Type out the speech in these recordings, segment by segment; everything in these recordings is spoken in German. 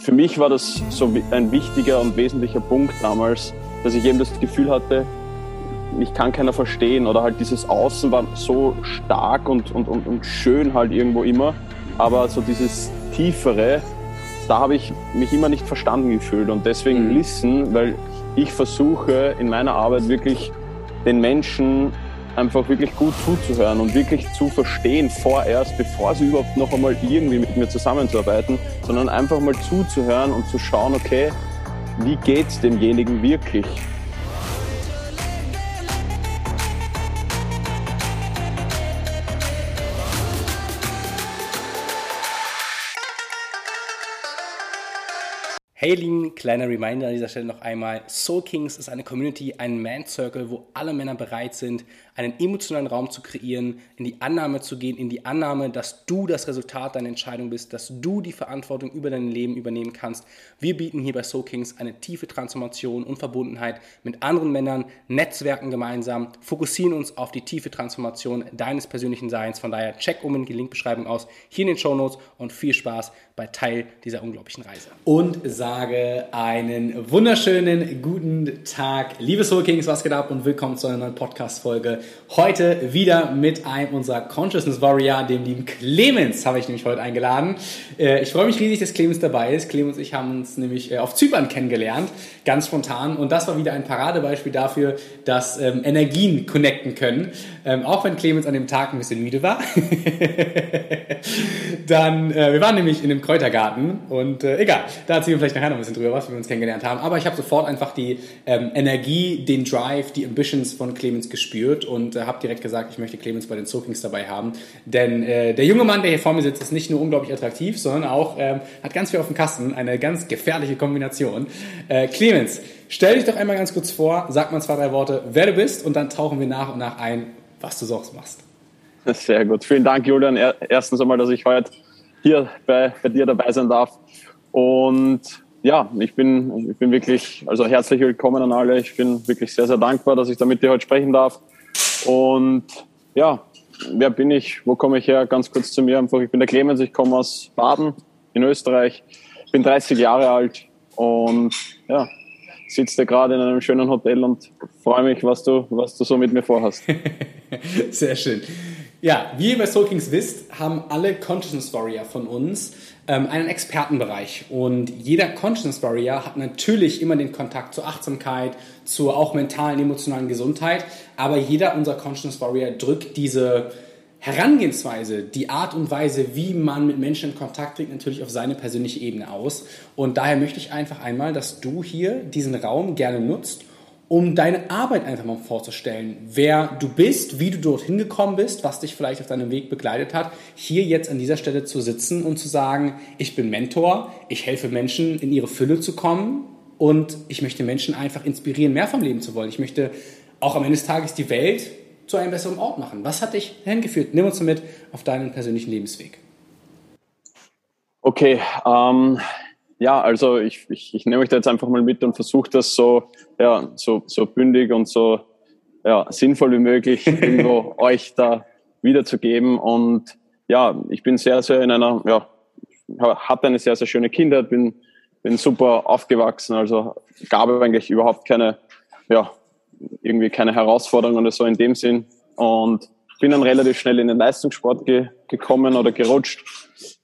für mich war das so ein wichtiger und wesentlicher Punkt damals, dass ich eben das Gefühl hatte, mich kann keiner verstehen oder halt dieses Außen war so stark und, und, und, und schön halt irgendwo immer, aber so dieses Tiefere, da habe ich mich immer nicht verstanden gefühlt und deswegen mhm. Listen, weil ich versuche in meiner Arbeit wirklich den Menschen einfach wirklich gut zuzuhören und wirklich zu verstehen vorerst, bevor sie überhaupt noch einmal irgendwie mit mir zusammenzuarbeiten, sondern einfach mal zuzuhören und zu schauen, okay, wie geht's demjenigen wirklich? Hey Lieben, kleiner Reminder an dieser Stelle noch einmal. Soul Kings ist eine Community, ein Man Circle, wo alle Männer bereit sind, einen emotionalen Raum zu kreieren, in die Annahme zu gehen, in die Annahme, dass du das Resultat deiner Entscheidung bist, dass du die Verantwortung über dein Leben übernehmen kannst. Wir bieten hier bei Soul Kings eine tiefe Transformation und Verbundenheit mit anderen Männern, Netzwerken gemeinsam, fokussieren uns auf die tiefe Transformation deines persönlichen Seins. Von daher check unbedingt die Linkbeschreibung aus, hier in den Show Notes und viel Spaß bei Teil dieser unglaublichen Reise. Und sage einen wunderschönen guten Tag, liebe Soul Kings, was geht ab und willkommen zu einer neuen Podcast-Folge. Heute wieder mit einem unserer Consciousness Warrior, dem lieben Clemens, habe ich nämlich heute eingeladen. Äh, ich freue mich riesig, dass Clemens dabei ist. Clemens und ich haben uns nämlich äh, auf Zypern kennengelernt, ganz spontan. Und das war wieder ein Paradebeispiel dafür, dass ähm, Energien connecten können. Ähm, auch wenn Clemens an dem Tag ein bisschen müde war. Dann, äh, wir waren nämlich in einem Kräutergarten und egal, da erzählen wir vielleicht nachher noch ein bisschen drüber, was wir uns kennengelernt haben. Aber ich habe sofort einfach die ähm, Energie, den Drive, die Ambitions von Clemens gespürt und äh, habe direkt gesagt, ich möchte Clemens bei den Soakings dabei haben. Denn äh, der junge Mann, der hier vor mir sitzt, ist nicht nur unglaublich attraktiv, sondern auch ähm, hat ganz viel auf dem Kasten, eine ganz gefährliche Kombination. Äh, Clemens, stell dich doch einmal ganz kurz vor, sag mal zwei, drei Worte, wer du bist und dann tauchen wir nach und nach ein, was du sonst machst. Sehr gut. Vielen Dank, Julian. Erstens einmal, dass ich heute hier bei, bei dir dabei sein darf. Und ja, ich bin, ich bin wirklich, also herzlich willkommen an alle. Ich bin wirklich sehr, sehr dankbar, dass ich da mit dir heute sprechen darf. Und ja, wer bin ich? Wo komme ich her? Ganz kurz zu mir einfach. Ich bin der Clemens, ich komme aus Baden in Österreich. Ich bin 30 Jahre alt und ja, sitze gerade in einem schönen Hotel und freue mich, was du, was du so mit mir vorhast. Sehr schön. Ja, wie ihr bei Soul Kings wisst, haben alle Consciousness Warrior von uns einen Expertenbereich. Und jeder Consciousness Warrior hat natürlich immer den Kontakt zur Achtsamkeit, zur auch mentalen, emotionalen Gesundheit. Aber jeder unserer Consciousness Warrior drückt diese Herangehensweise, die Art und Weise, wie man mit Menschen in Kontakt tritt, natürlich auf seine persönliche Ebene aus. Und daher möchte ich einfach einmal, dass du hier diesen Raum gerne nutzt, um deine Arbeit einfach mal vorzustellen, wer du bist, wie du dorthin gekommen bist, was dich vielleicht auf deinem Weg begleitet hat, hier jetzt an dieser Stelle zu sitzen und zu sagen, ich bin Mentor, ich helfe Menschen in ihre Fülle zu kommen und ich möchte Menschen einfach inspirieren, mehr vom Leben zu wollen. Ich möchte auch am Ende des Tages die Welt zu einem besseren Ort machen. Was hat dich hingeführt? Nimm uns mit auf deinen persönlichen Lebensweg. Okay, ähm, ja, also ich, ich, ich nehme euch da jetzt einfach mal mit und versuche das so, ja, so, so bündig und so ja, sinnvoll wie möglich irgendwo euch da wiederzugeben. Und ja, ich bin sehr, sehr in einer, ja, hatte eine sehr, sehr schöne Kindheit, bin, bin super aufgewachsen, also gab es eigentlich überhaupt keine, ja, irgendwie keine Herausforderungen oder so in dem Sinn. Und bin dann relativ schnell in den Leistungssport ge gekommen oder gerutscht.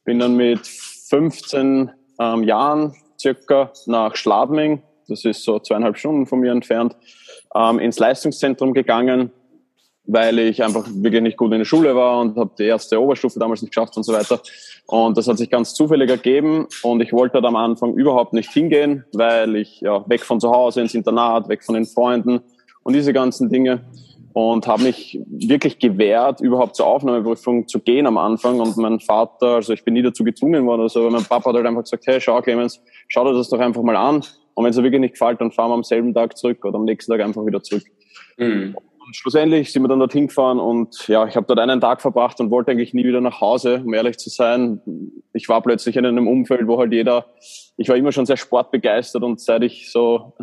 Bin dann mit 15 ähm, Jahren circa nach Schladming, das ist so zweieinhalb Stunden von mir entfernt, ähm, ins Leistungszentrum gegangen, weil ich einfach wirklich nicht gut in der Schule war und habe die erste Oberstufe damals nicht geschafft und so weiter. Und das hat sich ganz zufällig ergeben und ich wollte da am Anfang überhaupt nicht hingehen, weil ich ja weg von zu Hause ins Internat, weg von den Freunden und diese ganzen Dinge und habe mich wirklich gewehrt, überhaupt zur Aufnahmeprüfung zu gehen am Anfang. Und mein Vater, also ich bin nie dazu gezwungen worden, also mein Papa hat halt einfach gesagt, hey, schau Clemens, schau dir das doch einfach mal an. Und wenn es dir wirklich nicht gefällt, dann fahren wir am selben Tag zurück oder am nächsten Tag einfach wieder zurück. Mhm. Und schlussendlich sind wir dann dorthin gefahren und ja, ich habe dort einen Tag verbracht und wollte eigentlich nie wieder nach Hause, um ehrlich zu sein. Ich war plötzlich in einem Umfeld, wo halt jeder, ich war immer schon sehr sportbegeistert und seit ich so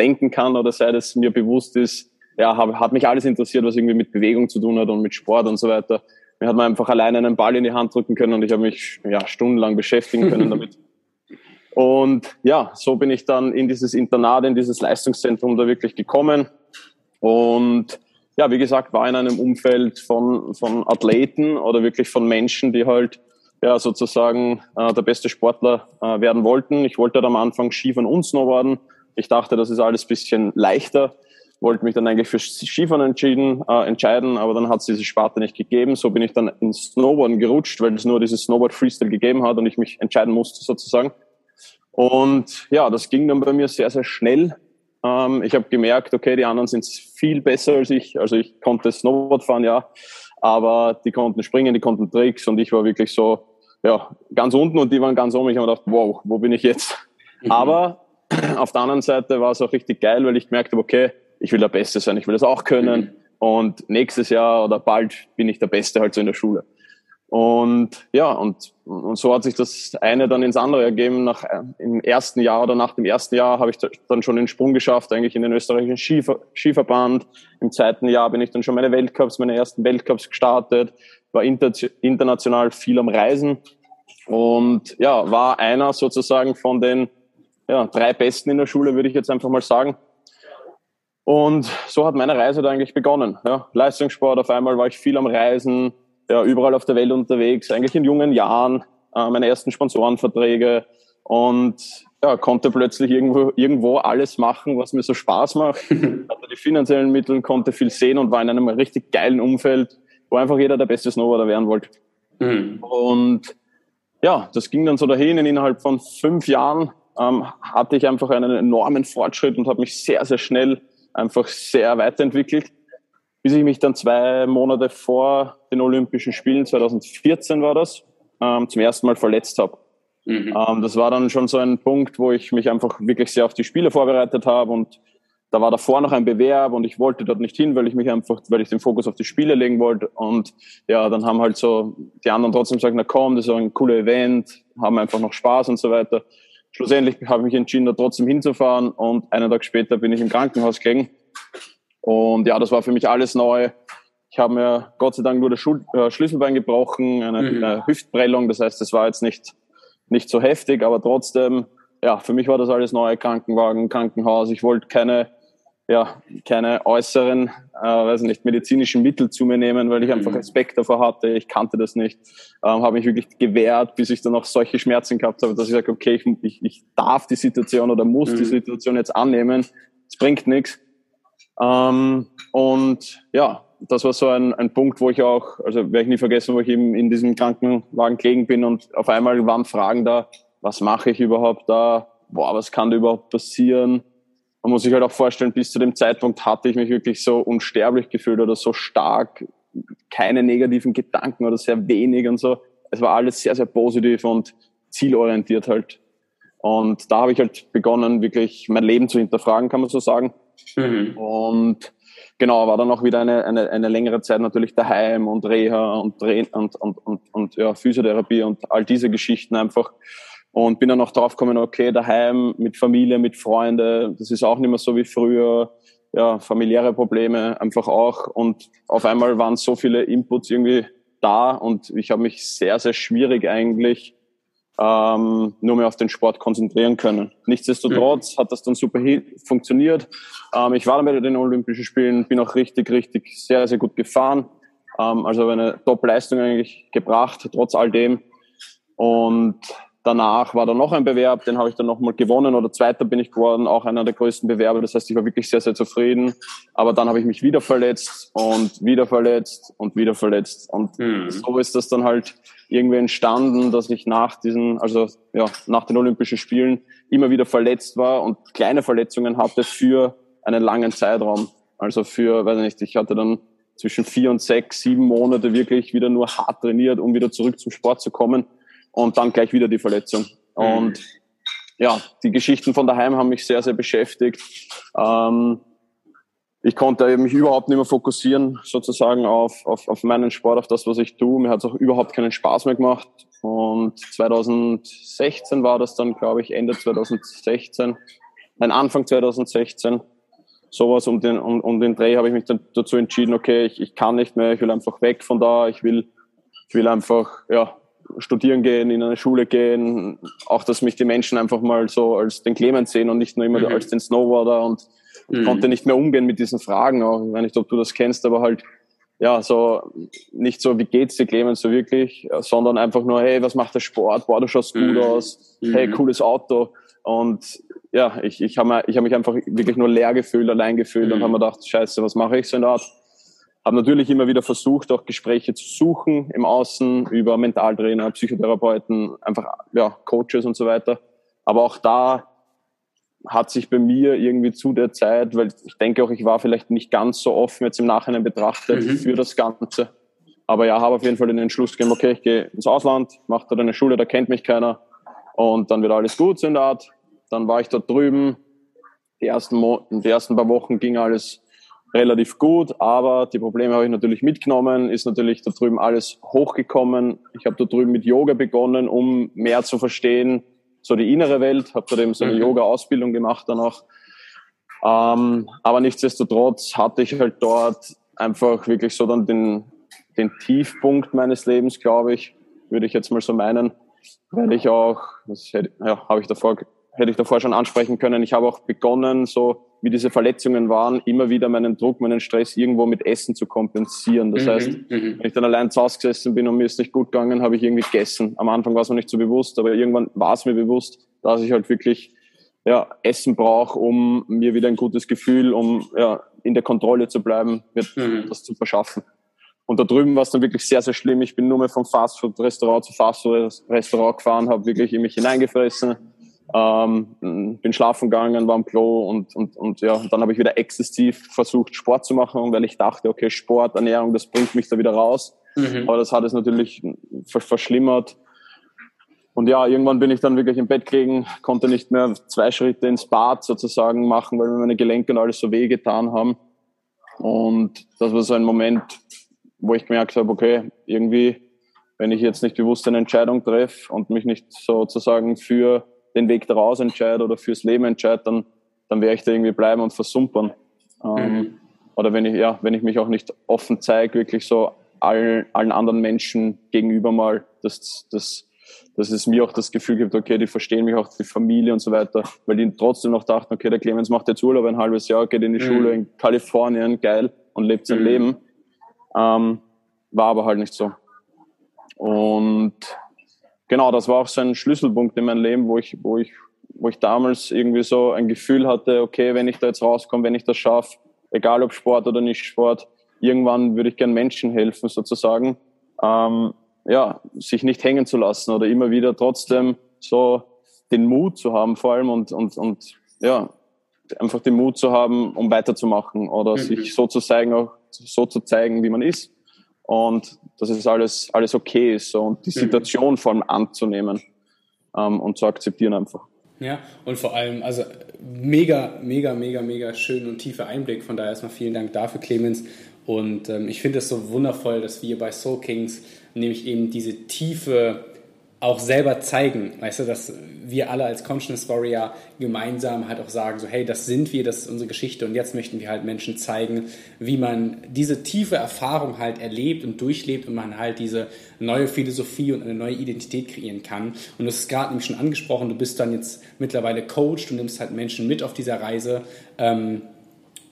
denken kann oder seit es mir bewusst ist, ja, hab, hat mich alles interessiert, was irgendwie mit Bewegung zu tun hat und mit Sport und so weiter. Mir hat man einfach alleine einen Ball in die Hand drücken können und ich habe mich ja, stundenlang beschäftigen können damit. Und ja, so bin ich dann in dieses Internat, in dieses Leistungszentrum da wirklich gekommen. Und ja, wie gesagt, war in einem Umfeld von, von Athleten oder wirklich von Menschen, die halt ja sozusagen äh, der beste Sportler äh, werden wollten. Ich wollte halt am Anfang Skifahren und Snowboarden. Ich dachte, das ist alles bisschen leichter. Wollte mich dann eigentlich für Skifahren entschieden, äh, entscheiden, aber dann hat es diese Sparte nicht gegeben. So bin ich dann ins Snowboarden gerutscht, weil es nur dieses Snowboard Freestyle gegeben hat und ich mich entscheiden musste sozusagen. Und ja, das ging dann bei mir sehr, sehr schnell. Ähm, ich habe gemerkt, okay, die anderen sind viel besser als ich. Also ich konnte Snowboard fahren, ja, aber die konnten springen, die konnten Tricks und ich war wirklich so, ja, ganz unten und die waren ganz oben. Ich habe gedacht, wow, wo bin ich jetzt? Mhm. Aber auf der anderen Seite war es auch richtig geil, weil ich gemerkt habe, okay, ich will der Beste sein, ich will das auch können. Mhm. Und nächstes Jahr oder bald bin ich der Beste halt so in der Schule. Und ja, und, und so hat sich das eine dann ins andere ergeben. Nach, Im ersten Jahr oder nach dem ersten Jahr habe ich dann schon den Sprung geschafft, eigentlich in den österreichischen Skiver Skiverband. Im zweiten Jahr bin ich dann schon meine Weltcups, meine ersten Weltcups gestartet, war inter international viel am Reisen und ja, war einer sozusagen von den ja, drei Besten in der Schule, würde ich jetzt einfach mal sagen. Und so hat meine Reise da eigentlich begonnen. Ja, Leistungssport, auf einmal war ich viel am Reisen, ja, überall auf der Welt unterwegs, eigentlich in jungen Jahren, äh, meine ersten Sponsorenverträge und ja, konnte plötzlich irgendwo, irgendwo alles machen, was mir so Spaß macht. Hatte die finanziellen Mittel, konnte viel sehen und war in einem richtig geilen Umfeld, wo einfach jeder der beste Snowboarder werden wollte. Mhm. Und ja, das ging dann so dahin. Innerhalb von fünf Jahren ähm, hatte ich einfach einen enormen Fortschritt und habe mich sehr, sehr schnell einfach sehr weiterentwickelt bis ich mich dann zwei Monate vor den Olympischen Spielen, 2014 war das, ähm, zum ersten Mal verletzt habe. Mhm. Ähm, das war dann schon so ein Punkt, wo ich mich einfach wirklich sehr auf die Spiele vorbereitet habe und da war davor noch ein Bewerb und ich wollte dort nicht hin, weil ich mich einfach, weil ich den Fokus auf die Spiele legen wollte. Und ja, dann haben halt so die anderen trotzdem gesagt, na komm, das ist ein cooler Event, haben einfach noch Spaß und so weiter. Schlussendlich habe ich mich entschieden, da trotzdem hinzufahren und einen Tag später bin ich im Krankenhaus gelegen und ja, das war für mich alles neu. Ich habe mir Gott sei Dank nur das Schul äh, Schlüsselbein gebrochen, eine, mhm. eine Hüftprellung. Das heißt, es war jetzt nicht, nicht so heftig, aber trotzdem, ja, für mich war das alles neu. Krankenwagen, Krankenhaus. Ich wollte keine, ja, keine äußeren, äh, weiß nicht, medizinischen Mittel zu mir nehmen, weil ich einfach mhm. Respekt davor hatte. Ich kannte das nicht. Ähm, habe mich wirklich gewehrt, bis ich dann auch solche Schmerzen gehabt habe, dass ich sage, okay, ich, ich, ich darf die Situation oder muss mhm. die Situation jetzt annehmen. Es bringt nichts. Ähm, und ja, das war so ein, ein Punkt, wo ich auch, also werde ich nie vergessen, wo ich eben in diesem Krankenwagen gelegen bin und auf einmal waren Fragen da, was mache ich überhaupt da? Boah, was kann da überhaupt passieren? Man muss sich halt auch vorstellen, bis zu dem Zeitpunkt hatte ich mich wirklich so unsterblich gefühlt oder so stark, keine negativen Gedanken oder sehr wenig und so. Es war alles sehr, sehr positiv und zielorientiert halt. Und da habe ich halt begonnen, wirklich mein Leben zu hinterfragen, kann man so sagen. Mhm. Und genau, war dann auch wieder eine, eine, eine längere Zeit natürlich daheim und Reha und, und, und, und, und ja, Physiotherapie und all diese Geschichten einfach. Und bin dann auch drauf gekommen, okay, daheim mit Familie, mit Freunden, das ist auch nicht mehr so wie früher. Ja, familiäre Probleme einfach auch. Und auf einmal waren so viele Inputs irgendwie da und ich habe mich sehr, sehr schwierig eigentlich ähm, nur mehr auf den Sport konzentrieren können. Nichtsdestotrotz mhm. hat das dann super funktioniert. Ähm, ich war dann bei den Olympischen Spielen, bin auch richtig, richtig sehr, sehr gut gefahren. Ähm, also eine Top-Leistung eigentlich gebracht, trotz all dem. Und danach war dann noch ein Bewerb, den habe ich dann nochmal gewonnen oder zweiter bin ich geworden, auch einer der größten Bewerber. Das heißt, ich war wirklich sehr, sehr zufrieden. Aber dann habe ich mich wieder verletzt und wieder verletzt und wieder verletzt. Und mhm. so ist das dann halt irgendwie entstanden, dass ich nach diesen, also ja, nach den Olympischen Spielen immer wieder verletzt war und kleine Verletzungen hatte für einen langen Zeitraum. Also für, weiß nicht, ich hatte dann zwischen vier und sechs, sieben Monate wirklich wieder nur hart trainiert, um wieder zurück zum Sport zu kommen und dann gleich wieder die Verletzung. Mhm. Und ja, die Geschichten von daheim haben mich sehr, sehr beschäftigt. Ähm, ich konnte mich überhaupt nicht mehr fokussieren, sozusagen auf, auf, auf meinen Sport, auf das, was ich tue. Mir hat es auch überhaupt keinen Spaß mehr gemacht. Und 2016 war das dann, glaube ich, Ende 2016, nein, Anfang 2016, sowas um den, um, um den Dreh habe ich mich dann dazu entschieden, okay, ich, ich kann nicht mehr, ich will einfach weg von da, ich will, ich will einfach, ja, studieren gehen, in eine Schule gehen, auch dass mich die Menschen einfach mal so als den Clemens sehen und nicht nur immer mhm. als den Snowboarder und ich mhm. konnte nicht mehr umgehen mit diesen Fragen, auch ich weiß nicht, ob du das kennst, aber halt ja, so nicht so, wie geht's dir, Clemens, so wirklich, sondern einfach nur, hey, was macht der Sport? Boah, du schaust gut mhm. aus. Hey, mhm. cooles Auto. Und ja, ich, ich habe ich hab mich einfach wirklich nur leer gefühlt, allein gefühlt mhm. und habe mir gedacht, scheiße, was mache ich so in der Art? Habe natürlich immer wieder versucht, auch Gespräche zu suchen im Außen über Mentaltrainer, Psychotherapeuten, einfach ja, Coaches und so weiter. Aber auch da hat sich bei mir irgendwie zu der Zeit, weil ich denke auch, ich war vielleicht nicht ganz so offen jetzt im Nachhinein betrachtet mhm. für das Ganze. Aber ja, habe auf jeden Fall den Entschluss gegeben, okay, ich gehe ins Ausland, mache dort eine Schule, da kennt mich keiner und dann wird alles gut so in der Art. Dann war ich dort drüben. Die ersten, Mo die ersten paar Wochen ging alles relativ gut, aber die Probleme habe ich natürlich mitgenommen, ist natürlich da drüben alles hochgekommen. Ich habe da drüben mit Yoga begonnen, um mehr zu verstehen, so die innere Welt, habe dort eben so eine mhm. Yoga-Ausbildung gemacht dann auch. Ähm, aber nichtsdestotrotz hatte ich halt dort einfach wirklich so dann den, den Tiefpunkt meines Lebens, glaube ich, würde ich jetzt mal so meinen, weil ich auch, das hätte, ja, habe ich davor hätte ich davor schon ansprechen können. Ich habe auch begonnen, so wie diese Verletzungen waren, immer wieder meinen Druck, meinen Stress irgendwo mit Essen zu kompensieren. Das mhm, heißt, mhm. wenn ich dann allein zu Hause gesessen bin und mir ist nicht gut gegangen, habe ich irgendwie gegessen. Am Anfang war es mir nicht so bewusst, aber irgendwann war es mir bewusst, dass ich halt wirklich ja, Essen brauche, um mir wieder ein gutes Gefühl, um ja, in der Kontrolle zu bleiben, mir mhm. das zu verschaffen. Und da drüben war es dann wirklich sehr, sehr schlimm. Ich bin nur mehr vom Fastfood-Restaurant zu Fastfood-Restaurant gefahren, habe wirklich in mich hineingefressen ähm, bin schlafen gegangen, war am Klo und, und, und ja, dann habe ich wieder exzessiv versucht, Sport zu machen, weil ich dachte, okay, Sport, Ernährung, das bringt mich da wieder raus. Mhm. Aber das hat es natürlich verschlimmert. Und ja, irgendwann bin ich dann wirklich im Bett gelegen, konnte nicht mehr zwei Schritte ins Bad sozusagen machen, weil mir meine Gelenke und alles so weh getan haben. Und das war so ein Moment, wo ich gemerkt habe, okay, irgendwie, wenn ich jetzt nicht bewusst eine Entscheidung treffe und mich nicht sozusagen für den Weg daraus entscheide oder fürs Leben entscheide, dann, dann werde ich da irgendwie bleiben und versumpern. Ähm, mhm. Oder wenn ich, ja, wenn ich mich auch nicht offen zeige, wirklich so allen, allen anderen Menschen gegenüber mal, dass, dass, dass es mir auch das Gefühl gibt, okay, die verstehen mich auch, die Familie und so weiter, weil die trotzdem noch dachten, okay, der Clemens macht jetzt Urlaub ein halbes Jahr, geht in die mhm. Schule in Kalifornien, geil, und lebt sein mhm. Leben. Ähm, war aber halt nicht so. Und genau, das war auch so ein Schlüsselpunkt in meinem Leben, wo ich, wo ich, wo ich damals irgendwie so ein Gefühl hatte, okay, wenn ich da jetzt rauskomme, wenn ich das schaffe, egal ob Sport oder nicht Sport, irgendwann würde ich gern Menschen helfen, sozusagen, ähm, ja, sich nicht hängen zu lassen oder immer wieder trotzdem so den Mut zu haben, vor allem und, und, und ja, einfach den Mut zu haben, um weiterzumachen oder mhm. sich so zu zeigen, auch so zu zeigen, wie man ist und dass es alles, alles okay ist so, und die mhm. Situation mhm. vor allem anzunehmen ähm, und zu akzeptieren einfach. Ja, und vor allem, also mega, mega, mega, mega schön und tiefer Einblick. Von daher erstmal vielen Dank dafür, Clemens. Und ähm, ich finde es so wundervoll, dass wir bei Soul Kings nämlich eben diese tiefe auch selber zeigen, weißt du, dass wir alle als Consciousness Warrior gemeinsam halt auch sagen, so hey, das sind wir, das ist unsere Geschichte und jetzt möchten wir halt Menschen zeigen, wie man diese tiefe Erfahrung halt erlebt und durchlebt und man halt diese neue Philosophie und eine neue Identität kreieren kann. Und hast es gerade nämlich schon angesprochen, du bist dann jetzt mittlerweile Coach, du nimmst halt Menschen mit auf dieser Reise. Ähm,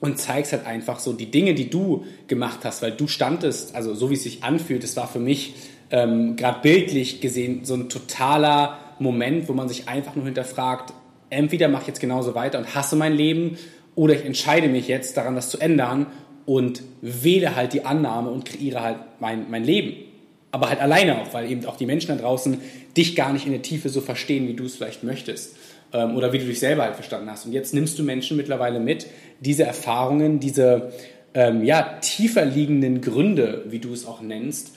und zeigst halt einfach so die Dinge, die du gemacht hast, weil du standest, also so wie es sich anfühlt, das war für mich ähm, gerade bildlich gesehen so ein totaler Moment, wo man sich einfach nur hinterfragt, entweder mache ich jetzt genauso weiter und hasse mein Leben oder ich entscheide mich jetzt daran, das zu ändern und wähle halt die Annahme und kreiere halt mein, mein Leben. Aber halt alleine auch, weil eben auch die Menschen da draußen dich gar nicht in der Tiefe so verstehen, wie du es vielleicht möchtest ähm, oder wie du dich selber halt verstanden hast. Und jetzt nimmst du Menschen mittlerweile mit, diese Erfahrungen, diese ähm, ja, tiefer liegenden Gründe, wie du es auch nennst,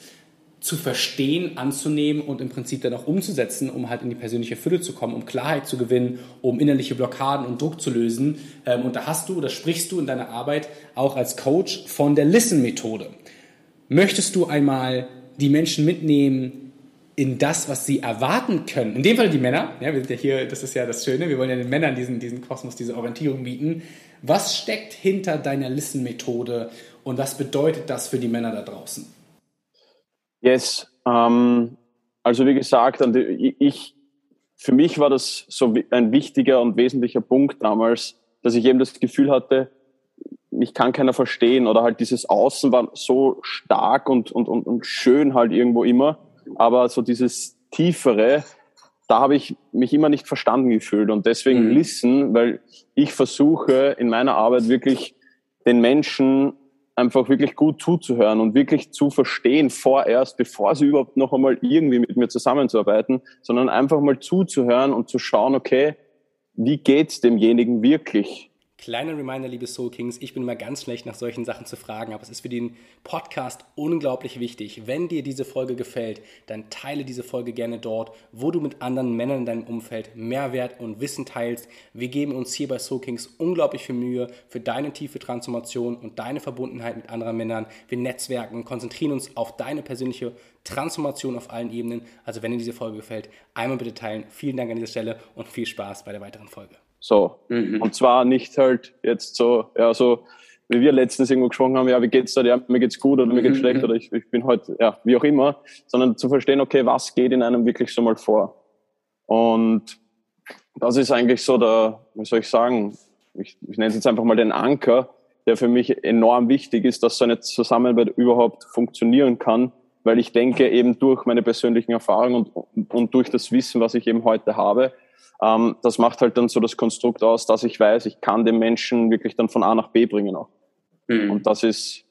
zu verstehen, anzunehmen und im Prinzip dann auch umzusetzen, um halt in die persönliche Fülle zu kommen, um Klarheit zu gewinnen, um innerliche Blockaden und Druck zu lösen. Ähm, und da hast du oder sprichst du in deiner Arbeit auch als Coach von der Listen-Methode. Möchtest du einmal die Menschen mitnehmen in das, was sie erwarten können? In dem Fall die Männer. Ja, wir sind ja hier, das ist ja das Schöne, wir wollen ja den Männern diesen, diesen Kosmos, diese Orientierung bieten. Was steckt hinter deiner Listen-Methode und was bedeutet das für die Männer da draußen? Yes. Ähm, also wie gesagt, ich, für mich war das so ein wichtiger und wesentlicher Punkt damals, dass ich eben das Gefühl hatte, mich kann keiner verstehen oder halt dieses Außen war so stark und, und, und, und schön halt irgendwo immer, aber so dieses Tiefere, da habe ich mich immer nicht verstanden gefühlt und deswegen mhm. Listen, weil ich versuche in meiner Arbeit wirklich den Menschen einfach wirklich gut zuzuhören und wirklich zu verstehen vorerst, bevor sie überhaupt noch einmal irgendwie mit mir zusammenzuarbeiten, sondern einfach mal zuzuhören und zu schauen, okay, wie geht's demjenigen wirklich? Kleiner Reminder, liebe Soul Kings, ich bin immer ganz schlecht nach solchen Sachen zu fragen, aber es ist für den Podcast unglaublich wichtig. Wenn dir diese Folge gefällt, dann teile diese Folge gerne dort, wo du mit anderen Männern in deinem Umfeld Mehrwert und Wissen teilst. Wir geben uns hier bei Soul Kings unglaublich viel Mühe für deine tiefe Transformation und deine Verbundenheit mit anderen Männern. Wir netzwerken, konzentrieren uns auf deine persönliche Transformation auf allen Ebenen. Also wenn dir diese Folge gefällt, einmal bitte teilen. Vielen Dank an dieser Stelle und viel Spaß bei der weiteren Folge. So. Mhm. Und zwar nicht halt jetzt so, ja, so, wie wir letztens irgendwo gesprochen haben, ja, wie geht's da, ja, mir geht's gut oder mir geht's mhm. schlecht oder ich, ich bin heute, ja, wie auch immer, sondern zu verstehen, okay, was geht in einem wirklich so mal vor? Und das ist eigentlich so der, wie soll ich sagen, ich, ich nenne es jetzt einfach mal den Anker, der für mich enorm wichtig ist, dass so eine Zusammenarbeit überhaupt funktionieren kann, weil ich denke eben durch meine persönlichen Erfahrungen und, und durch das Wissen, was ich eben heute habe, ähm, das macht halt dann so das Konstrukt aus, dass ich weiß, ich kann den Menschen wirklich dann von A nach B bringen auch. Mhm. Und das ist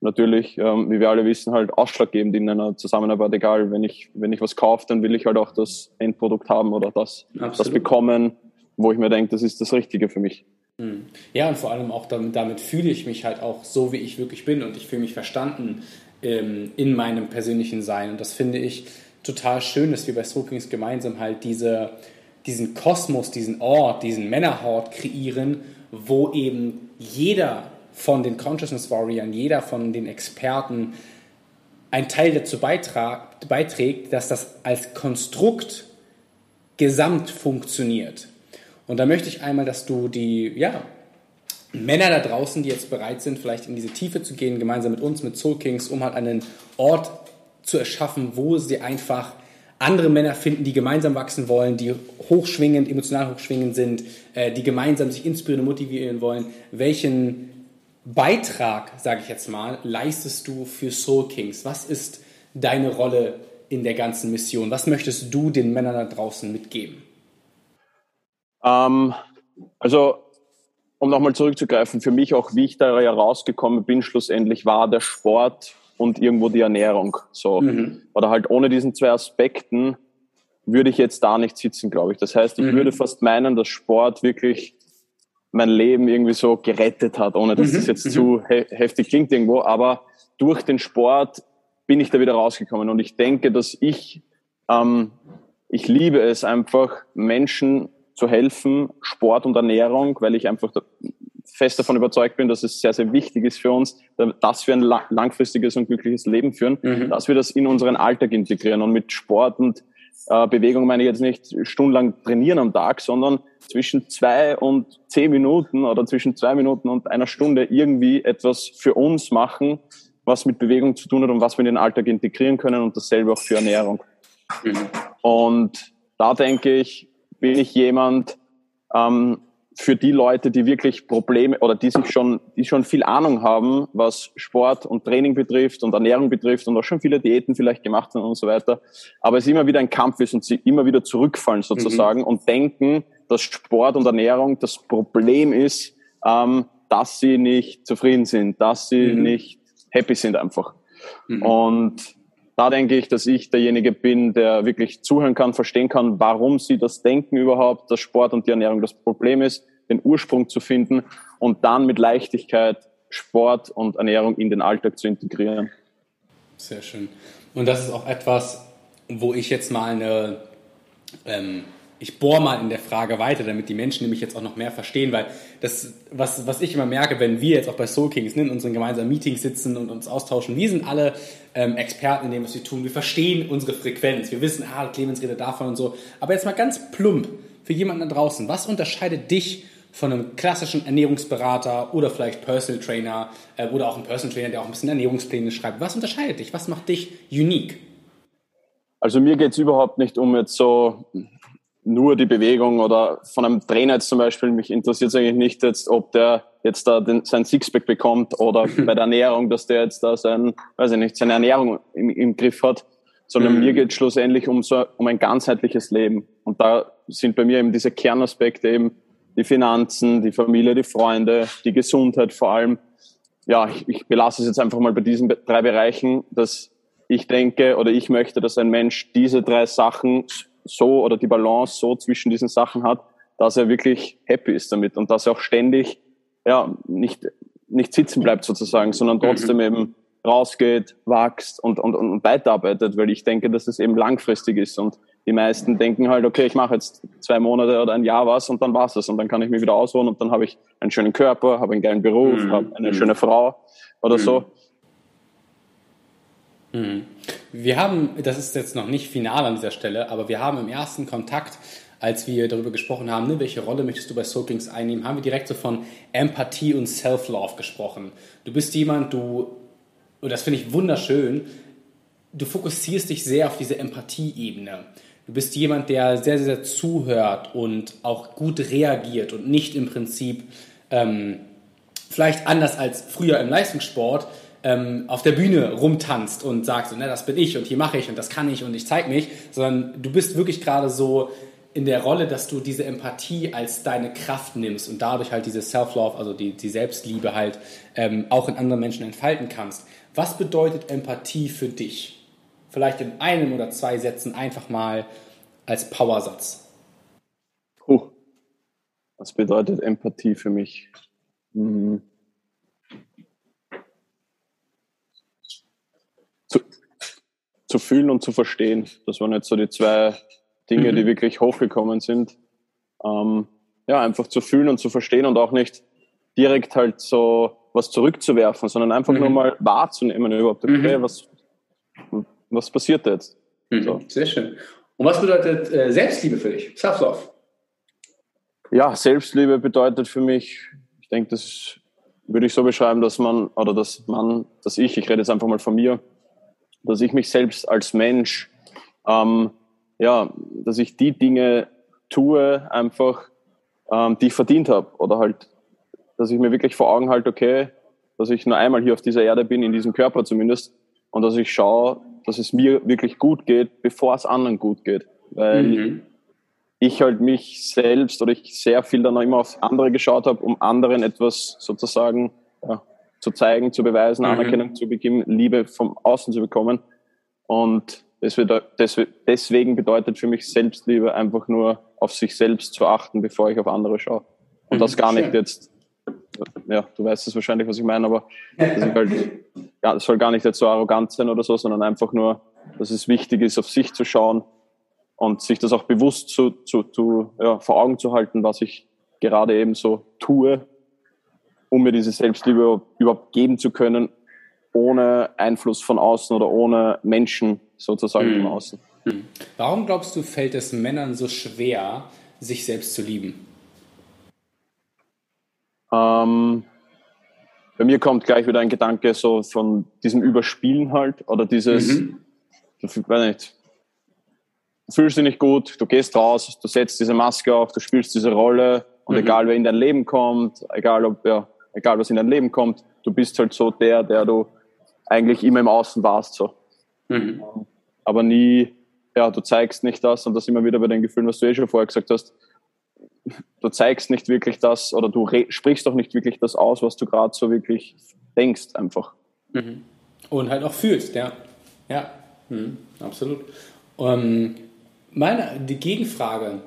natürlich, ähm, wie wir alle wissen, halt ausschlaggebend in einer Zusammenarbeit. Egal, wenn ich, wenn ich was kaufe, dann will ich halt auch das Endprodukt haben oder das, das bekommen, wo ich mir denke, das ist das Richtige für mich. Mhm. Ja, und vor allem auch damit, damit fühle ich mich halt auch so, wie ich wirklich bin und ich fühle mich verstanden ähm, in meinem persönlichen Sein. Und das finde ich total schön, dass wir bei Soakings gemeinsam halt diese, diesen Kosmos, diesen Ort, diesen Männerhort kreieren, wo eben jeder von den Consciousness Warriors, jeder von den Experten ein Teil dazu beiträgt, dass das als Konstrukt gesamt funktioniert. Und da möchte ich einmal, dass du die ja, Männer da draußen, die jetzt bereit sind, vielleicht in diese Tiefe zu gehen, gemeinsam mit uns, mit Soul Kings, um halt einen Ort zu erschaffen, wo sie einfach andere Männer finden, die gemeinsam wachsen wollen, die hochschwingend, emotional hochschwingend sind, äh, die gemeinsam sich inspirieren und motivieren wollen. Welchen Beitrag, sage ich jetzt mal, leistest du für Soul Kings? Was ist deine Rolle in der ganzen Mission? Was möchtest du den Männern da draußen mitgeben? Ähm, also, um nochmal zurückzugreifen, für mich auch, wie ich da herausgekommen bin, schlussendlich war der Sport und irgendwo die Ernährung. So. Mhm. Oder halt ohne diesen zwei Aspekten würde ich jetzt da nicht sitzen, glaube ich. Das heißt, ich mhm. würde fast meinen, dass Sport wirklich mein Leben irgendwie so gerettet hat, ohne dass mhm. das jetzt zu mhm. he heftig klingt irgendwo. Aber durch den Sport bin ich da wieder rausgekommen. Und ich denke, dass ich, ähm, ich liebe es einfach, Menschen zu helfen, Sport und Ernährung, weil ich einfach fest davon überzeugt bin, dass es sehr, sehr wichtig ist für uns, dass wir ein langfristiges und glückliches Leben führen, mhm. dass wir das in unseren Alltag integrieren. Und mit Sport und äh, Bewegung meine ich jetzt nicht stundenlang trainieren am Tag, sondern zwischen zwei und zehn Minuten oder zwischen zwei Minuten und einer Stunde irgendwie etwas für uns machen, was mit Bewegung zu tun hat und was wir in den Alltag integrieren können und dasselbe auch für Ernährung. Mhm. Und da denke ich, bin ich jemand, ähm, für die Leute, die wirklich Probleme oder die sich schon, die schon viel Ahnung haben, was Sport und Training betrifft und Ernährung betrifft und auch schon viele Diäten vielleicht gemacht haben und so weiter. Aber es immer wieder ein Kampf ist und sie immer wieder zurückfallen sozusagen mhm. und denken, dass Sport und Ernährung das Problem ist, ähm, dass sie nicht zufrieden sind, dass sie mhm. nicht happy sind einfach. Mhm. Und da denke ich, dass ich derjenige bin, der wirklich zuhören kann, verstehen kann, warum sie das denken überhaupt, dass Sport und die Ernährung das Problem ist, den Ursprung zu finden und dann mit Leichtigkeit Sport und Ernährung in den Alltag zu integrieren. Sehr schön. Und das ist auch etwas, wo ich jetzt mal eine ähm, ich bohre mal in der Frage weiter, damit die Menschen nämlich jetzt auch noch mehr verstehen, weil das, was, was ich immer merke, wenn wir jetzt auch bei Soul Kings ne, in unseren gemeinsamen Meetings sitzen und uns austauschen, wir sind alle ähm, Experten in dem, was wir tun. Wir verstehen unsere Frequenz. Wir wissen, ah, Clemens redet davon und so. Aber jetzt mal ganz plump für jemanden da draußen. Was unterscheidet dich von einem klassischen Ernährungsberater oder vielleicht Personal Trainer äh, oder auch ein Personal Trainer, der auch ein bisschen Ernährungspläne schreibt? Was unterscheidet dich? Was macht dich unique? Also mir geht es überhaupt nicht um jetzt so nur die Bewegung oder von einem Trainer jetzt zum Beispiel. Mich interessiert es eigentlich nicht jetzt, ob der jetzt da den, sein Sixpack bekommt oder bei der Ernährung, dass der jetzt da sein, weiß ich nicht, seine Ernährung im, im Griff hat, sondern mhm. mir geht es schlussendlich um so, um ein ganzheitliches Leben. Und da sind bei mir eben diese Kernaspekte eben die Finanzen, die Familie, die Freunde, die Gesundheit vor allem. Ja, ich, ich belasse es jetzt einfach mal bei diesen drei Bereichen, dass ich denke oder ich möchte, dass ein Mensch diese drei Sachen so oder die Balance so zwischen diesen Sachen hat, dass er wirklich happy ist damit und dass er auch ständig ja nicht nicht sitzen bleibt sozusagen, sondern trotzdem mhm. eben rausgeht, wächst und, und, und weiterarbeitet, weil ich denke, dass es eben langfristig ist und die meisten denken halt, okay, ich mache jetzt zwei Monate oder ein Jahr was und dann war's das und dann kann ich mich wieder ausruhen und dann habe ich einen schönen Körper, habe einen geilen Beruf, mhm. habe eine mhm. schöne Frau oder mhm. so. Mhm. Wir haben, das ist jetzt noch nicht final an dieser Stelle, aber wir haben im ersten Kontakt, als wir darüber gesprochen haben, ne, welche Rolle möchtest du bei Soakings einnehmen, haben wir direkt so von Empathie und Self-Love gesprochen. Du bist jemand, du, und das finde ich wunderschön, du fokussierst dich sehr auf diese Empathie-Ebene. Du bist jemand, der sehr, sehr, sehr zuhört und auch gut reagiert und nicht im Prinzip ähm, vielleicht anders als früher im Leistungssport ähm, auf der Bühne rumtanzt und sagst, ne, das bin ich und hier mache ich und das kann ich und ich zeige mich, sondern du bist wirklich gerade so in der Rolle, dass du diese Empathie als deine Kraft nimmst und dadurch halt diese Self-Love, also die, die Selbstliebe halt ähm, auch in anderen Menschen entfalten kannst. Was bedeutet Empathie für dich? Vielleicht in einem oder zwei Sätzen einfach mal als Powersatz. Puh. Was bedeutet Empathie für mich? Hm. Zu fühlen und zu verstehen. Das waren jetzt so die zwei Dinge, mhm. die wirklich hochgekommen sind. Ähm, ja, einfach zu fühlen und zu verstehen und auch nicht direkt halt so was zurückzuwerfen, sondern einfach mhm. nur mal wahrzunehmen überhaupt, okay, mhm. was, was passiert jetzt? Mhm. So. Sehr schön. Und was bedeutet äh, Selbstliebe für dich? Self-Love? Ja, Selbstliebe bedeutet für mich, ich denke, das würde ich so beschreiben, dass man, oder dass man, dass ich, ich rede jetzt einfach mal von mir, dass ich mich selbst als Mensch, ähm, ja, dass ich die Dinge tue, einfach, ähm, die ich verdient habe. Oder halt, dass ich mir wirklich vor Augen halte, okay, dass ich nur einmal hier auf dieser Erde bin, in diesem Körper zumindest, und dass ich schaue, dass es mir wirklich gut geht, bevor es anderen gut geht. Weil mhm. ich halt mich selbst oder ich sehr viel dann auch immer auf andere geschaut habe, um anderen etwas sozusagen ja, zu zeigen, zu beweisen, mhm. Anerkennung zu bekommen, Liebe vom Außen zu bekommen. Und deswegen bedeutet für mich Selbstliebe einfach nur auf sich selbst zu achten, bevor ich auf andere schaue. Und das mhm. gar nicht jetzt, ja, du weißt es wahrscheinlich, was ich meine, aber das, halt, ja, das soll gar nicht jetzt so arrogant sein oder so, sondern einfach nur, dass es wichtig ist, auf sich zu schauen und sich das auch bewusst zu, zu, zu, ja, vor Augen zu halten, was ich gerade eben so tue um mir diese Selbstliebe überhaupt geben zu können, ohne Einfluss von außen oder ohne Menschen sozusagen mhm. im Außen. Mhm. Warum glaubst du, fällt es Männern so schwer, sich selbst zu lieben? Ähm, bei mir kommt gleich wieder ein Gedanke so von diesem Überspielen halt oder dieses, mhm. ich weiß nicht, du fühlst dich nicht gut, du gehst raus, du setzt diese Maske auf, du spielst diese Rolle und mhm. egal wer in dein Leben kommt, egal ob ja, egal was in dein Leben kommt, du bist halt so der, der du eigentlich immer im Außen warst. So. Mhm. Aber nie, ja, du zeigst nicht das und das immer wieder bei den Gefühlen, was du eh schon vorher gesagt hast. Du zeigst nicht wirklich das oder du sprichst doch nicht wirklich das aus, was du gerade so wirklich denkst, einfach. Mhm. Und halt auch fühlst, ja. Ja, mhm. absolut. Um, ähm, meine, die Gegenfrage,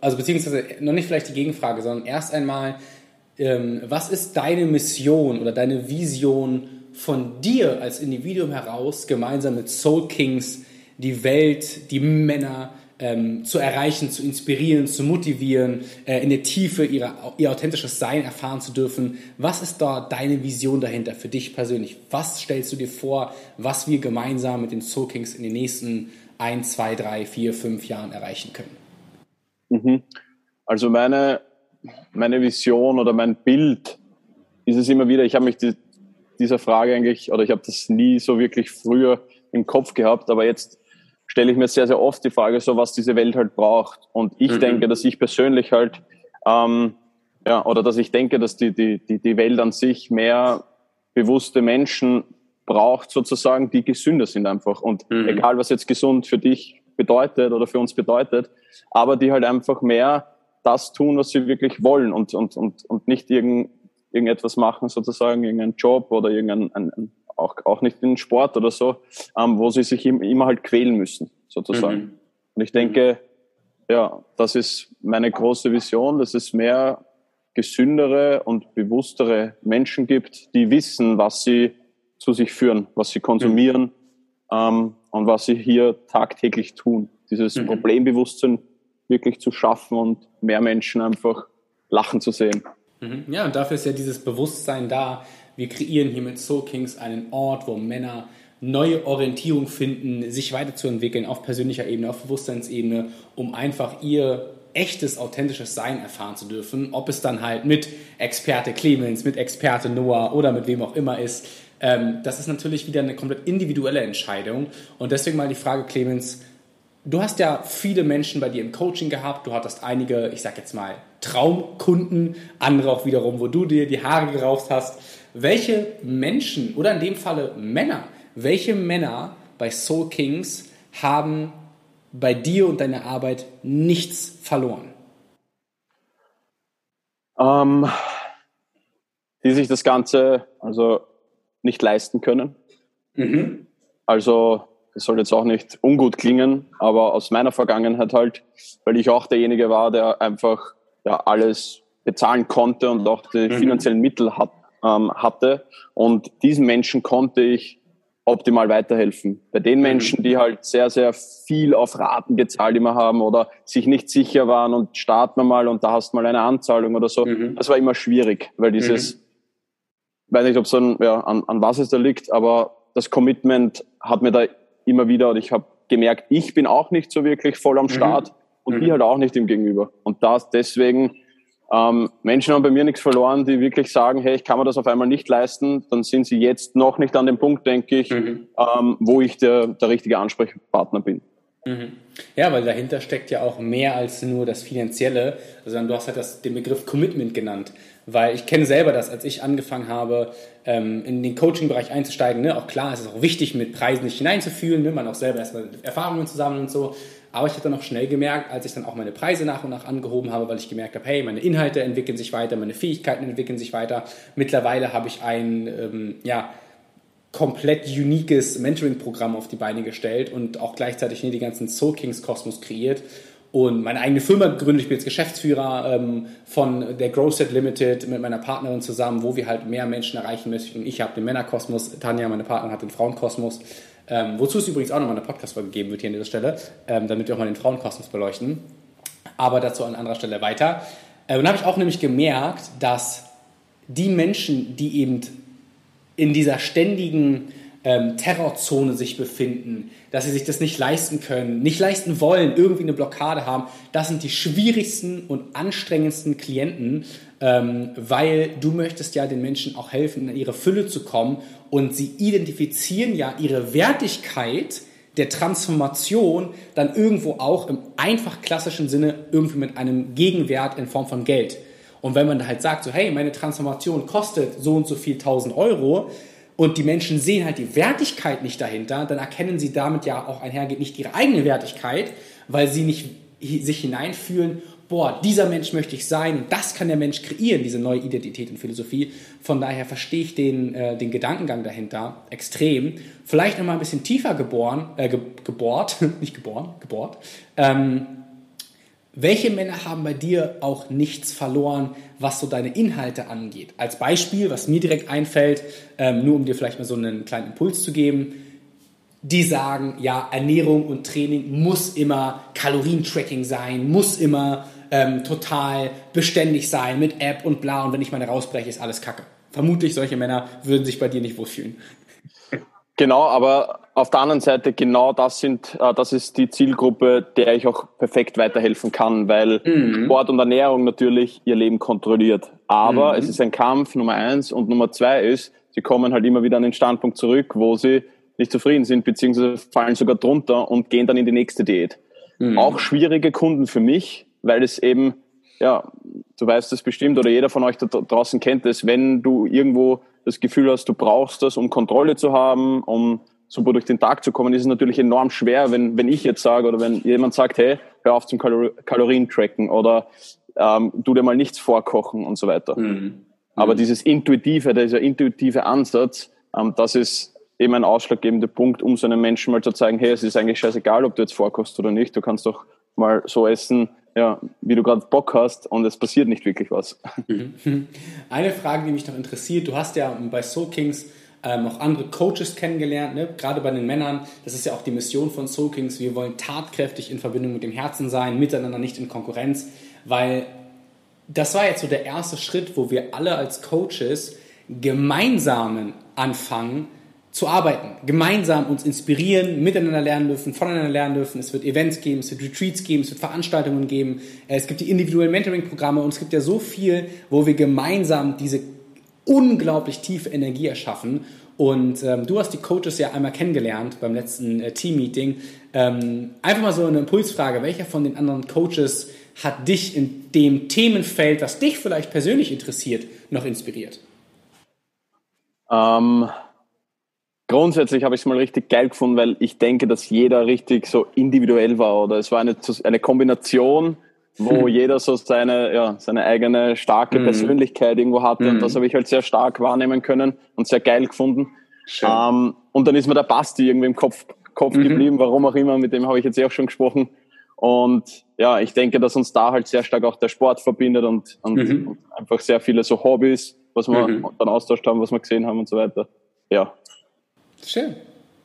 also beziehungsweise noch nicht vielleicht die Gegenfrage, sondern erst einmal, ähm, was ist deine Mission oder deine Vision von dir als Individuum heraus, gemeinsam mit Soul Kings die Welt, die Männer ähm, zu erreichen, zu inspirieren, zu motivieren, äh, in der Tiefe ihrer, ihr authentisches Sein erfahren zu dürfen. Was ist da deine Vision dahinter für dich persönlich? Was stellst du dir vor, was wir gemeinsam mit den Soul Kings in den nächsten ein, zwei, drei, vier, fünf Jahren erreichen können? Mhm. Also meine meine Vision oder mein Bild ist es immer wieder, ich habe mich die, dieser Frage eigentlich, oder ich habe das nie so wirklich früher im Kopf gehabt, aber jetzt stelle ich mir sehr, sehr oft die Frage, so was diese Welt halt braucht. Und ich mhm. denke, dass ich persönlich halt, ähm, ja, oder dass ich denke, dass die, die, die, die Welt an sich mehr bewusste Menschen braucht, sozusagen, die gesünder sind einfach. Und mhm. egal, was jetzt gesund für dich bedeutet oder für uns bedeutet, aber die halt einfach mehr das tun, was sie wirklich wollen und, und, und, und nicht irgend, irgendetwas machen, sozusagen, irgendeinen Job oder irgendein, ein, ein, auch, auch nicht in Sport oder so, ähm, wo sie sich immer halt quälen müssen, sozusagen. Mhm. Und ich denke, ja, das ist meine große Vision, dass es mehr gesündere und bewusstere Menschen gibt, die wissen, was sie zu sich führen, was sie konsumieren mhm. ähm, und was sie hier tagtäglich tun. Dieses mhm. Problembewusstsein wirklich zu schaffen und mehr Menschen einfach lachen zu sehen. Mhm. Ja, und dafür ist ja dieses Bewusstsein da. Wir kreieren hier mit Soul Kings einen Ort, wo Männer neue Orientierung finden, sich weiterzuentwickeln auf persönlicher Ebene, auf Bewusstseinsebene, um einfach ihr echtes, authentisches Sein erfahren zu dürfen. Ob es dann halt mit Experte Clemens, mit Experte Noah oder mit wem auch immer ist. Ähm, das ist natürlich wieder eine komplett individuelle Entscheidung. Und deswegen mal die Frage, Clemens, du hast ja viele Menschen bei dir im Coaching gehabt, du hattest einige, ich sag jetzt mal, Traumkunden, andere auch wiederum, wo du dir die Haare gerauft hast. Welche Menschen oder in dem Falle Männer, welche Männer bei Soul Kings haben bei dir und deiner Arbeit nichts verloren? Ähm, die sich das Ganze also nicht leisten können. Mhm. Also das soll jetzt auch nicht ungut klingen, aber aus meiner Vergangenheit halt, weil ich auch derjenige war, der einfach ja, alles bezahlen konnte und auch die mhm. finanziellen Mittel hat, ähm, hatte. Und diesen Menschen konnte ich optimal weiterhelfen. Bei den mhm. Menschen, die halt sehr, sehr viel auf Raten gezahlt immer haben oder sich nicht sicher waren und starten wir mal und da hast du mal eine Anzahlung oder so, mhm. das war immer schwierig, weil dieses, mhm. weiß nicht, ob es an, ja, an, an was es da liegt, aber das Commitment hat mir da immer wieder und ich habe gemerkt, ich bin auch nicht so wirklich voll am mhm. Start mhm. und die halt auch nicht im Gegenüber. Und das deswegen, ähm, Menschen haben bei mir nichts verloren, die wirklich sagen, hey, ich kann mir das auf einmal nicht leisten, dann sind sie jetzt noch nicht an dem Punkt, denke ich, mhm. ähm, wo ich der, der richtige Ansprechpartner bin. Mhm. Ja, weil dahinter steckt ja auch mehr als nur das Finanzielle, sondern du hast halt das, den Begriff Commitment genannt. Weil ich kenne selber das, als ich angefangen habe, ähm, in den Coaching-Bereich einzusteigen. Ne? Auch klar, es ist auch wichtig, mit Preisen nicht hineinzufühlen, ne? man auch selber erstmal Erfahrungen zu sammeln und so. Aber ich habe dann auch schnell gemerkt, als ich dann auch meine Preise nach und nach angehoben habe, weil ich gemerkt habe, hey, meine Inhalte entwickeln sich weiter, meine Fähigkeiten entwickeln sich weiter. Mittlerweile habe ich ein, ähm, ja, komplett uniques Mentoring-Programm auf die Beine gestellt und auch gleichzeitig hier die ganzen Soul Kings Kosmos kreiert und meine eigene Firma gegründet. Ich bin jetzt Geschäftsführer ähm, von der Grow Set Limited mit meiner Partnerin zusammen, wo wir halt mehr Menschen erreichen möchten. Ich habe den Männerkosmos, Tanja, meine Partnerin, hat den Frauenkosmos. Ähm, wozu es übrigens auch nochmal eine Podcast-Folge geben wird hier an dieser Stelle, ähm, damit wir auch mal den Frauenkosmos beleuchten. Aber dazu an anderer Stelle weiter. Äh, und habe ich auch nämlich gemerkt, dass die Menschen, die eben in dieser ständigen ähm, Terrorzone sich befinden, dass sie sich das nicht leisten können, nicht leisten wollen, irgendwie eine Blockade haben, das sind die schwierigsten und anstrengendsten Klienten, ähm, weil du möchtest ja den Menschen auch helfen, in ihre Fülle zu kommen und sie identifizieren ja ihre Wertigkeit der Transformation dann irgendwo auch im einfach klassischen Sinne irgendwie mit einem Gegenwert in Form von Geld. Und wenn man halt sagt, so hey, meine Transformation kostet so und so viel 1000 Euro, und die Menschen sehen halt die Wertigkeit nicht dahinter, dann erkennen sie damit ja auch einhergeht nicht ihre eigene Wertigkeit, weil sie nicht sich hineinfühlen, boah, dieser Mensch möchte ich sein und das kann der Mensch kreieren, diese neue Identität und Philosophie. Von daher verstehe ich den, äh, den Gedankengang dahinter extrem. Vielleicht nochmal ein bisschen tiefer geboren, äh, ge gebohrt, nicht geboren, gebohrt. Ähm, welche Männer haben bei dir auch nichts verloren, was so deine Inhalte angeht? Als Beispiel, was mir direkt einfällt, ähm, nur um dir vielleicht mal so einen kleinen Impuls zu geben, die sagen, ja, Ernährung und Training muss immer Kalorientracking sein, muss immer ähm, total beständig sein mit App und bla und wenn ich meine rausbreche, ist alles Kacke. Vermutlich solche Männer würden sich bei dir nicht wohlfühlen. Genau, aber auf der anderen Seite genau das sind, äh, das ist die Zielgruppe, der ich auch perfekt weiterhelfen kann, weil mhm. Sport und Ernährung natürlich ihr Leben kontrolliert. Aber mhm. es ist ein Kampf Nummer eins und Nummer zwei ist, sie kommen halt immer wieder an den Standpunkt zurück, wo sie nicht zufrieden sind, beziehungsweise fallen sogar drunter und gehen dann in die nächste Diät. Mhm. Auch schwierige Kunden für mich, weil es eben, ja, du weißt es bestimmt oder jeder von euch da draußen kennt es, wenn du irgendwo das Gefühl hast, du brauchst das, um Kontrolle zu haben, um super durch den Tag zu kommen, ist es natürlich enorm schwer, wenn, wenn ich jetzt sage oder wenn jemand sagt, hey, hör auf zum Kalor Kalorien-Tracken oder ähm, du dir mal nichts vorkochen und so weiter. Mhm. Aber mhm. dieses intuitive, dieser intuitive Ansatz, ähm, das ist eben ein ausschlaggebender Punkt, um so einem Menschen mal zu zeigen, hey, es ist eigentlich scheißegal, ob du jetzt vorkochst oder nicht. Du kannst doch mal so essen, ja, wie du gerade Bock hast und es passiert nicht wirklich was. Mhm. Eine Frage, die mich noch interessiert, du hast ja bei Soul Kings ähm, auch andere Coaches kennengelernt, ne? gerade bei den Männern. Das ist ja auch die Mission von Soul Kings. Wir wollen tatkräftig in Verbindung mit dem Herzen sein, miteinander nicht in Konkurrenz, weil das war jetzt so der erste Schritt, wo wir alle als Coaches gemeinsam anfangen zu arbeiten, gemeinsam uns inspirieren, miteinander lernen dürfen, voneinander lernen dürfen. Es wird Events geben, es wird Retreats geben, es wird Veranstaltungen geben, es gibt die individuellen Mentoring-Programme und es gibt ja so viel, wo wir gemeinsam diese unglaublich tiefe Energie erschaffen. Und ähm, du hast die Coaches ja einmal kennengelernt beim letzten äh, Team-Meeting. Ähm, einfach mal so eine Impulsfrage, welcher von den anderen Coaches hat dich in dem Themenfeld, was dich vielleicht persönlich interessiert, noch inspiriert? Ähm, grundsätzlich habe ich es mal richtig geil gefunden, weil ich denke, dass jeder richtig so individuell war oder es war eine, eine Kombination, wo jeder so seine, ja, seine eigene starke mhm. Persönlichkeit irgendwo hatte mhm. und das habe ich halt sehr stark wahrnehmen können und sehr geil gefunden. Ähm, und dann ist mir der Basti irgendwie im Kopf, Kopf mhm. geblieben, warum auch immer, mit dem habe ich jetzt eh auch schon gesprochen. Und ja, ich denke, dass uns da halt sehr stark auch der Sport verbindet und, und, mhm. und einfach sehr viele so Hobbys, was wir mhm. dann austauscht haben, was wir gesehen haben und so weiter. Ja. Schön.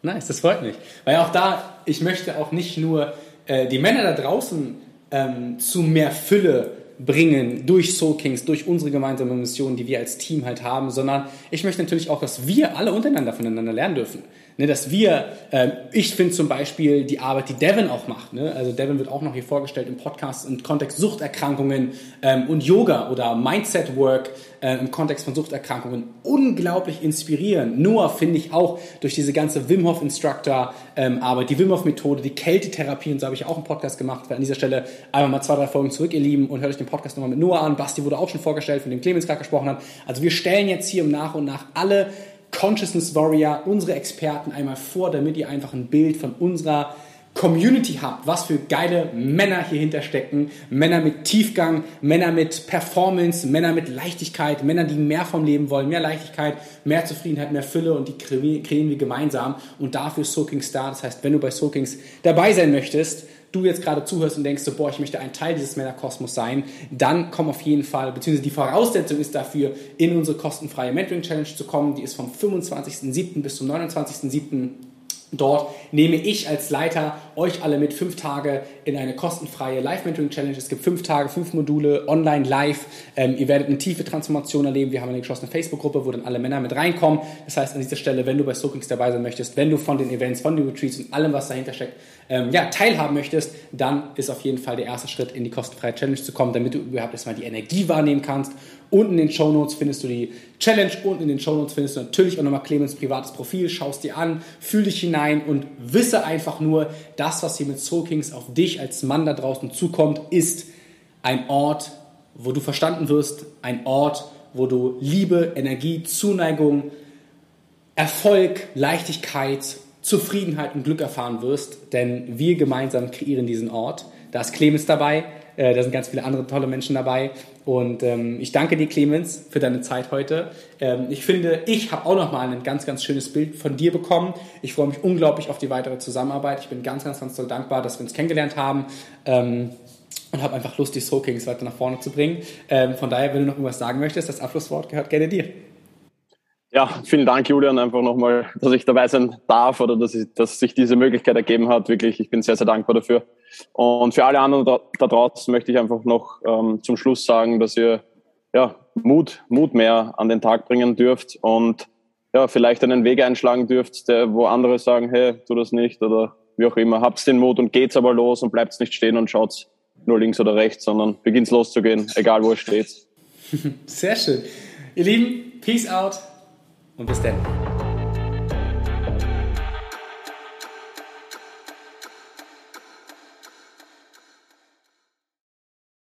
Nice, das freut mich. Weil auch da, ich möchte auch nicht nur äh, die Männer da draußen ähm, zu mehr Fülle bringen durch Soul Kings, durch unsere gemeinsame Mission, die wir als Team halt haben, sondern ich möchte natürlich auch, dass wir alle untereinander voneinander lernen dürfen. Ne, dass wir, äh, ich finde zum Beispiel die Arbeit, die Devin auch macht, ne? also Devin wird auch noch hier vorgestellt im Podcast im Kontext Suchterkrankungen ähm, und Yoga oder Mindset Work äh, im Kontext von Suchterkrankungen unglaublich inspirieren. Noah finde ich auch durch diese ganze Wim Hof Instructor ähm, Arbeit, die Wim Hof Methode, die Kältetherapie und so habe ich auch einen Podcast gemacht, an dieser Stelle einmal mal zwei, drei Folgen zurück, ihr Lieben, und hört euch den Podcast nochmal mit Noah an. Basti wurde auch schon vorgestellt, von dem Clemens gerade gesprochen hat. Also wir stellen jetzt hier nach und nach alle Consciousness Warrior, unsere Experten einmal vor, damit ihr einfach ein Bild von unserer Community habt, was für geile Männer hier hinterstecken. Männer mit Tiefgang, Männer mit Performance, Männer mit Leichtigkeit, Männer, die mehr vom Leben wollen, mehr Leichtigkeit, mehr Zufriedenheit, mehr Fülle und die kreieren wir gemeinsam. Und dafür Soaking Star. Das heißt, wenn du bei Soakings dabei sein möchtest, du jetzt gerade zuhörst und denkst so, boah, ich möchte ein Teil dieses Männerkosmos sein, dann komm auf jeden Fall, beziehungsweise die Voraussetzung ist dafür, in unsere kostenfreie Mentoring Challenge zu kommen. Die ist vom 25.07. bis zum 29.07. Dort nehme ich als Leiter euch alle mit fünf Tage in eine kostenfreie Live-Mentoring-Challenge. Es gibt fünf Tage, fünf Module, online, live. Ähm, ihr werdet eine tiefe Transformation erleben. Wir haben eine geschlossene Facebook-Gruppe, wo dann alle Männer mit reinkommen. Das heißt, an dieser Stelle, wenn du bei Soakings dabei sein möchtest, wenn du von den Events, von den Retreats und allem, was dahinter steckt, ähm, ja, teilhaben möchtest, dann ist auf jeden Fall der erste Schritt, in die kostenfreie Challenge zu kommen, damit du überhaupt erstmal die Energie wahrnehmen kannst Unten in den Show Notes findest du die Challenge. Unten in den Show Notes findest du natürlich auch nochmal Clemens privates Profil. Schaust dir an, fühl dich hinein und wisse einfach nur, das, was hier mit Soul Kings auf dich als Mann da draußen zukommt, ist ein Ort, wo du verstanden wirst, ein Ort, wo du Liebe, Energie, Zuneigung, Erfolg, Leichtigkeit, Zufriedenheit und Glück erfahren wirst, denn wir gemeinsam kreieren diesen Ort. Da ist Clemens dabei, äh, da sind ganz viele andere tolle Menschen dabei. Und ähm, ich danke dir, Clemens, für deine Zeit heute. Ähm, ich finde, ich habe auch nochmal ein ganz, ganz schönes Bild von dir bekommen. Ich freue mich unglaublich auf die weitere Zusammenarbeit. Ich bin ganz, ganz, ganz toll dankbar, dass wir uns kennengelernt haben. Ähm, und habe einfach Lust, die Soul Kings weiter nach vorne zu bringen. Ähm, von daher, wenn du noch irgendwas sagen möchtest, das Abschlusswort gehört gerne dir. Ja, vielen Dank, Julian, einfach nochmal, dass ich dabei sein darf oder dass, ich, dass sich diese Möglichkeit ergeben hat. Wirklich, ich bin sehr, sehr dankbar dafür. Und für alle anderen da, da draußen möchte ich einfach noch ähm, zum Schluss sagen, dass ihr ja, Mut, Mut mehr an den Tag bringen dürft und ja, vielleicht einen Weg einschlagen dürft, der, wo andere sagen, hey, tu das nicht oder wie auch immer. Habt den Mut und geht's aber los und bleibt nicht stehen und schaut nur links oder rechts, sondern beginnt loszugehen, egal wo ihr steht. Sehr schön. Ihr Lieben, Peace out und bis dann.